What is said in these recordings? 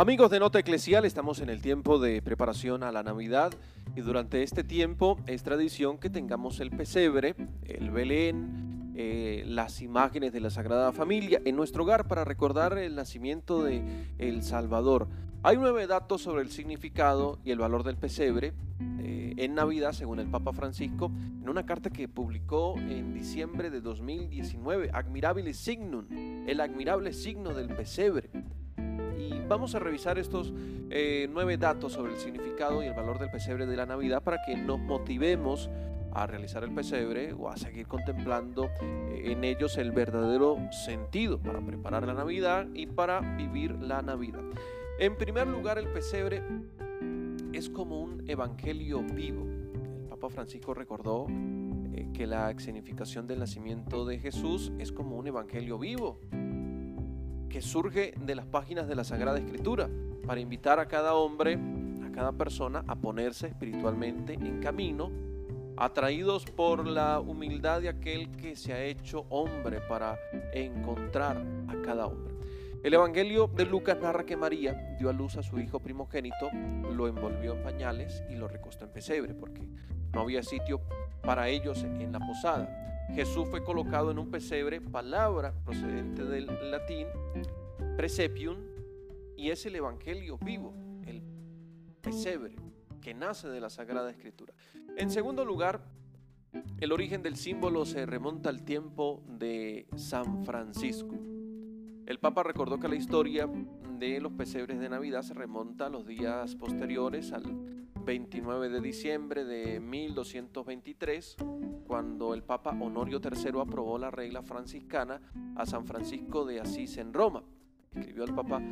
Amigos de Nota Eclesial, estamos en el tiempo de preparación a la Navidad y durante este tiempo es tradición que tengamos el pesebre, el Belén, eh, las imágenes de la Sagrada Familia en nuestro hogar para recordar el nacimiento de El Salvador. Hay nueve datos sobre el significado y el valor del pesebre eh, en Navidad, según el Papa Francisco, en una carta que publicó en diciembre de 2019, Admirabile Signum, el admirable signo del pesebre y vamos a revisar estos eh, nueve datos sobre el significado y el valor del pesebre de la Navidad para que nos motivemos a realizar el pesebre o a seguir contemplando eh, en ellos el verdadero sentido para preparar la Navidad y para vivir la Navidad. En primer lugar, el pesebre es como un evangelio vivo. El Papa Francisco recordó eh, que la escenificación del nacimiento de Jesús es como un evangelio vivo que surge de las páginas de la Sagrada Escritura para invitar a cada hombre, a cada persona a ponerse espiritualmente en camino, atraídos por la humildad de aquel que se ha hecho hombre para encontrar a cada hombre. El Evangelio de Lucas narra que María dio a luz a su hijo primogénito, lo envolvió en pañales y lo recostó en pesebre porque no había sitio para ellos en la posada. Jesús fue colocado en un pesebre, palabra procedente del latín, presepium, y es el Evangelio vivo, el pesebre, que nace de la Sagrada Escritura. En segundo lugar, el origen del símbolo se remonta al tiempo de San Francisco. El Papa recordó que la historia de los pesebres de Navidad se remonta a los días posteriores al 29 de diciembre de 1223, cuando el Papa Honorio III aprobó la regla franciscana a San Francisco de Asís en Roma. Escribió el Papa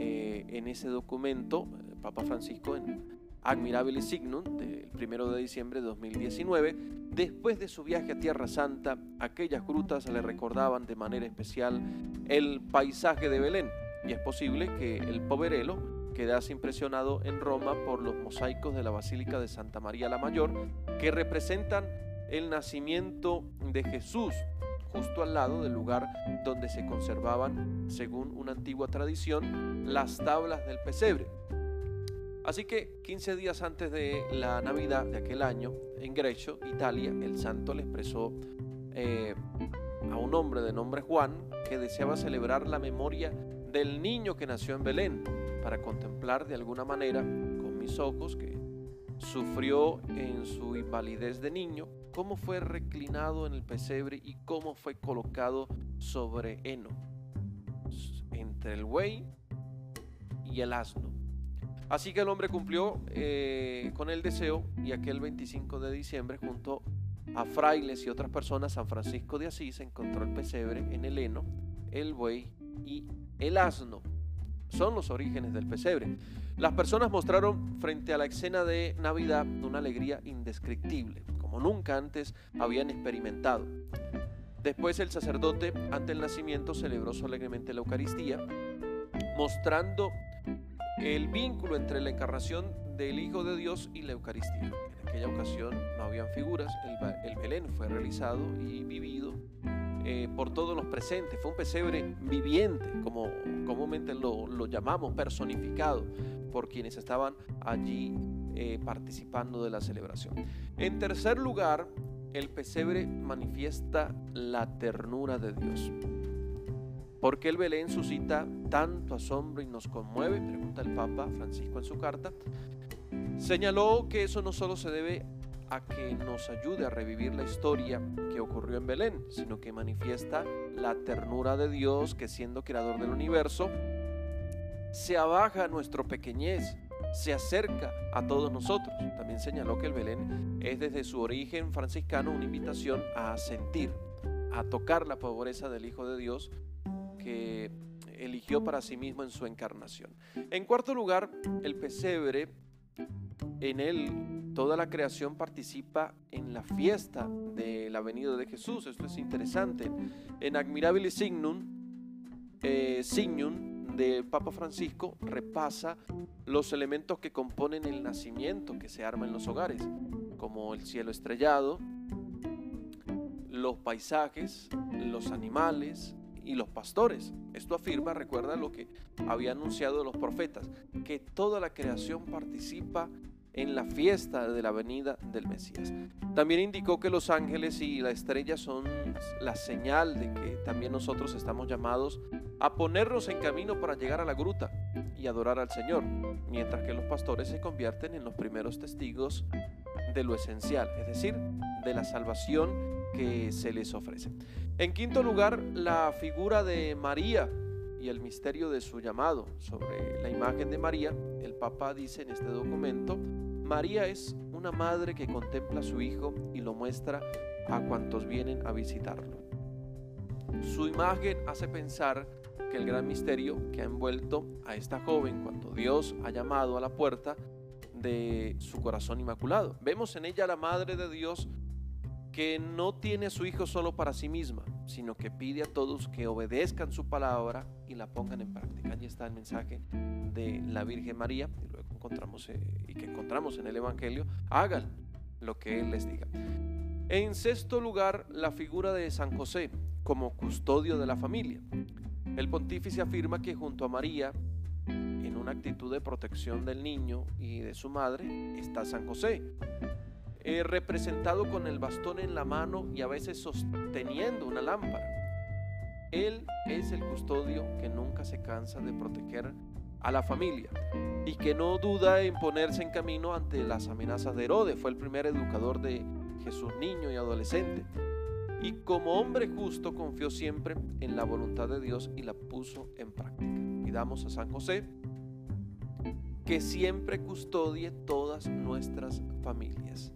eh, en ese documento, el Papa Francisco en Admirabile Signum, del 1 de diciembre de 2019, después de su viaje a Tierra Santa, aquellas grutas le recordaban de manera especial el paisaje de Belén, y es posible que el poverelo quedase impresionado en Roma por los mosaicos de la Basílica de Santa María la Mayor, que representan el nacimiento de Jesús, justo al lado del lugar donde se conservaban, según una antigua tradición, las tablas del pesebre. Así que 15 días antes de la Navidad de aquel año, en Grecio, Italia, el santo le expresó eh, a un hombre de nombre Juan que deseaba celebrar la memoria del niño que nació en Belén para contemplar de alguna manera con mis ojos que sufrió en su invalidez de niño, cómo fue reclinado en el pesebre y cómo fue colocado sobre heno, entre el buey y el asno. Así que el hombre cumplió eh, con el deseo y aquel 25 de diciembre junto a frailes y otras personas, San Francisco de Asís encontró el pesebre en el heno, el buey y el asno son los orígenes del pesebre. Las personas mostraron frente a la escena de Navidad una alegría indescriptible, nunca antes habían experimentado. Después el sacerdote ante el nacimiento celebró solemnemente la Eucaristía, mostrando el vínculo entre la encarnación del Hijo de Dios y la Eucaristía. En aquella ocasión no habían figuras, el, el Belén fue realizado y vivido eh, por todos los presentes. Fue un pesebre viviente, como comúnmente lo, llamamos, personificado por quienes estaban allí eh, participando de la celebración. En tercer lugar, el pesebre manifiesta la ternura de Dios. ¿Por qué el Belén suscita tanto asombro y nos conmueve? Pregunta el Papa Francisco en su carta. Señaló que eso no solo se debe a que nos ayude a revivir la historia que ocurrió en Belén, sino que manifiesta la ternura de Dios que siendo creador del universo, se abaja nuestro pequeñez, se acerca a todos nosotros. También señaló que el Belén es desde su origen franciscano una invitación a sentir, a tocar la pobreza del Hijo de Dios que eligió para sí mismo en su encarnación. En cuarto lugar, el pesebre en él toda la creación participa en la fiesta de la venida de Jesús. Esto es interesante. En Admirabile Signum, eh, Signum de Papa Francisco repasa los elementos que componen el nacimiento que se arma en los hogares, como el cielo estrellado, los paisajes, los animales y los pastores. Esto afirma, recuerda lo que había anunciado los profetas, que toda la creación participa en la fiesta de la venida del Mesías. También indicó que los ángeles y la estrella son la señal de que también nosotros estamos llamados a ponernos en camino para llegar a la gruta y adorar al Señor, mientras que los pastores se convierten en los primeros testigos de lo esencial, es decir, de la salvación que se les ofrece. En quinto lugar, la figura de María y el misterio de su llamado. Sobre la imagen de María, el Papa dice en este documento, María es una madre que contempla a su hijo y lo muestra a cuantos vienen a visitarlo. Su imagen hace pensar que el gran misterio que ha envuelto a esta joven cuando Dios ha llamado a la puerta de su corazón inmaculado. Vemos en ella la Madre de Dios que no tiene a su hijo solo para sí misma, sino que pide a todos que obedezcan su palabra y la pongan en práctica. Allí está el mensaje de la Virgen María eh, y que encontramos en el Evangelio, hagan lo que Él les diga. En sexto lugar, la figura de San José como custodio de la familia. El pontífice afirma que junto a María, en una actitud de protección del niño y de su madre, está San José, eh, representado con el bastón en la mano y a veces sosteniendo una lámpara. Él es el custodio que nunca se cansa de proteger a la familia y que no duda en ponerse en camino ante las amenazas de Herodes. Fue el primer educador de Jesús niño y adolescente. Y como hombre justo confió siempre en la voluntad de Dios y la puso en práctica. Pidamos a San José que siempre custodie todas nuestras familias.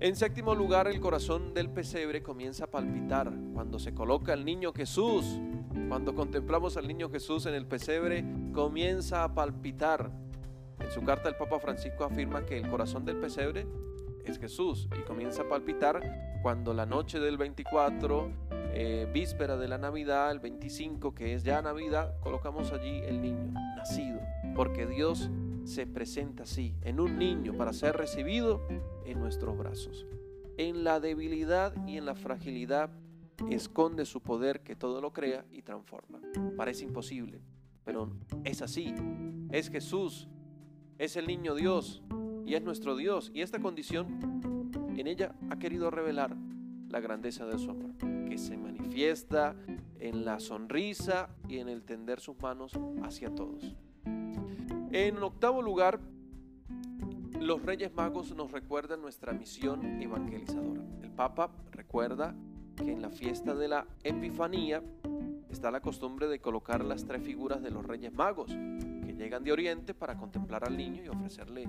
En séptimo lugar, el corazón del pesebre comienza a palpitar cuando se coloca el niño Jesús. Cuando contemplamos al niño Jesús en el pesebre, comienza a palpitar. En su carta el Papa Francisco afirma que el corazón del pesebre es Jesús y comienza a palpitar cuando la noche del 24, eh, víspera de la Navidad, el 25, que es ya Navidad, colocamos allí el niño nacido, porque Dios se presenta así, en un niño, para ser recibido en nuestros brazos. En la debilidad y en la fragilidad esconde su poder que todo lo crea y transforma. Parece imposible, pero es así. Es Jesús, es el niño Dios y es nuestro Dios. Y esta condición en ella ha querido revelar la grandeza de su amor, que se manifiesta en la sonrisa y en el tender sus manos hacia todos. En octavo lugar, los Reyes Magos nos recuerdan nuestra misión evangelizadora. El Papa recuerda que en la fiesta de la Epifanía está la costumbre de colocar las tres figuras de los Reyes Magos que llegan de Oriente para contemplar al niño y ofrecerle eh,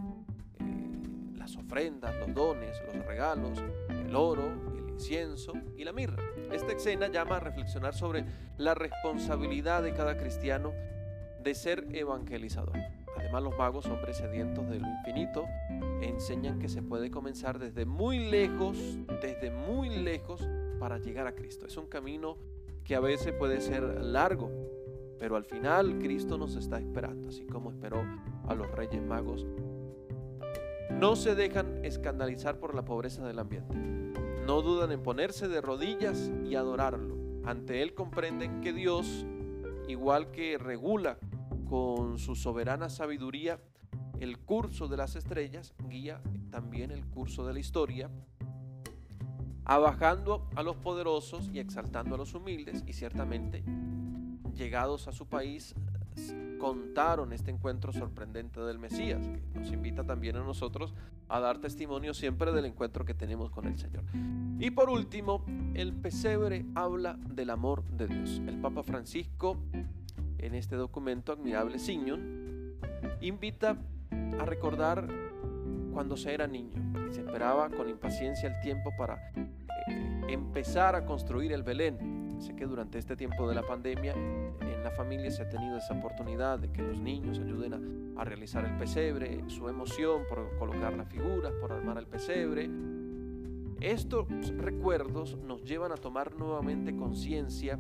las ofrendas, los dones, los regalos, el oro, el incienso y la mirra. Esta escena llama a reflexionar sobre la responsabilidad de cada cristiano de ser evangelizador. Además, los magos, hombres sedientos de lo infinito, enseñan que se puede comenzar desde muy lejos, desde muy lejos, para llegar a Cristo. Es un camino que a veces puede ser largo, pero al final Cristo nos está esperando, así como esperó a los reyes magos. No se dejan escandalizar por la pobreza del ambiente. No dudan en ponerse de rodillas y adorarlo. Ante Él comprenden que Dios, igual que regula con su soberana sabiduría el curso de las estrellas, guía también el curso de la historia, abajando a los poderosos y exaltando a los humildes, y ciertamente, llegados a su país, contaron este encuentro sorprendente del Mesías, que nos invita también a nosotros a dar testimonio siempre del encuentro que tenemos con el Señor. Y por último, el pesebre habla del amor de Dios. El Papa Francisco en este documento admirable Signon, invita a recordar cuando se era niño y se esperaba con impaciencia el tiempo para empezar a construir el Belén. Sé que durante este tiempo de la pandemia en la familia se ha tenido esa oportunidad de que los niños ayuden a, a realizar el pesebre, su emoción por colocar las figuras, por armar el pesebre. Estos recuerdos nos llevan a tomar nuevamente conciencia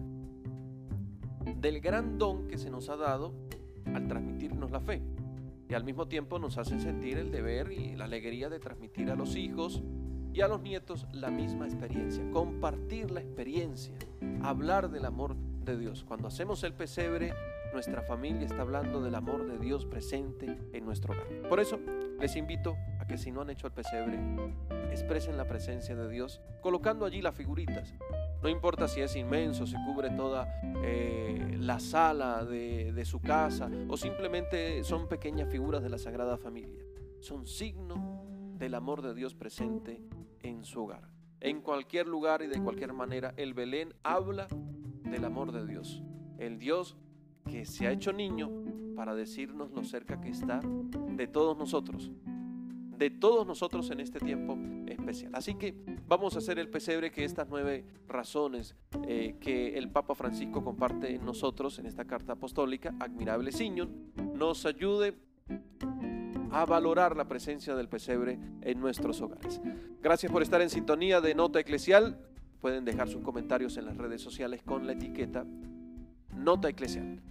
del gran don que se nos ha dado al transmitirnos la fe. Y al mismo tiempo nos hace sentir el deber y la alegría de transmitir a los hijos y a los nietos la misma experiencia, compartir la experiencia, hablar del amor ante Dios. Cuando hacemos el pesebre, nuestra familia está hablando del amor de Dios presente en nuestro hogar. Por eso les invito a que si no han hecho el pesebre, expresen la presencia de Dios colocando allí las figuritas. No importa si es inmenso, si cubre toda eh, la sala de, de su casa o simplemente son pequeñas figuras de la Sagrada Familia. Son signo del amor de Dios presente en su hogar. En cualquier lugar y de cualquier manera, el Belén habla del amor de Dios. El Dios que se ha hecho niño para decirnos lo cerca que está de todos nosotros, de todos nosotros en este tiempo especial. Así que vamos a hacer el pesebre que estas nueve razones eh, que el Papa Francisco comparte en nosotros en esta carta apostólica, Admirable Signum, nos ayude a valorar la presencia del pesebre en nuestros hogares. Gracias por estar en sintonía de Nota Eclesial. Pueden dejar sus comentarios en las redes sociales con la etiqueta Nota Eclesial.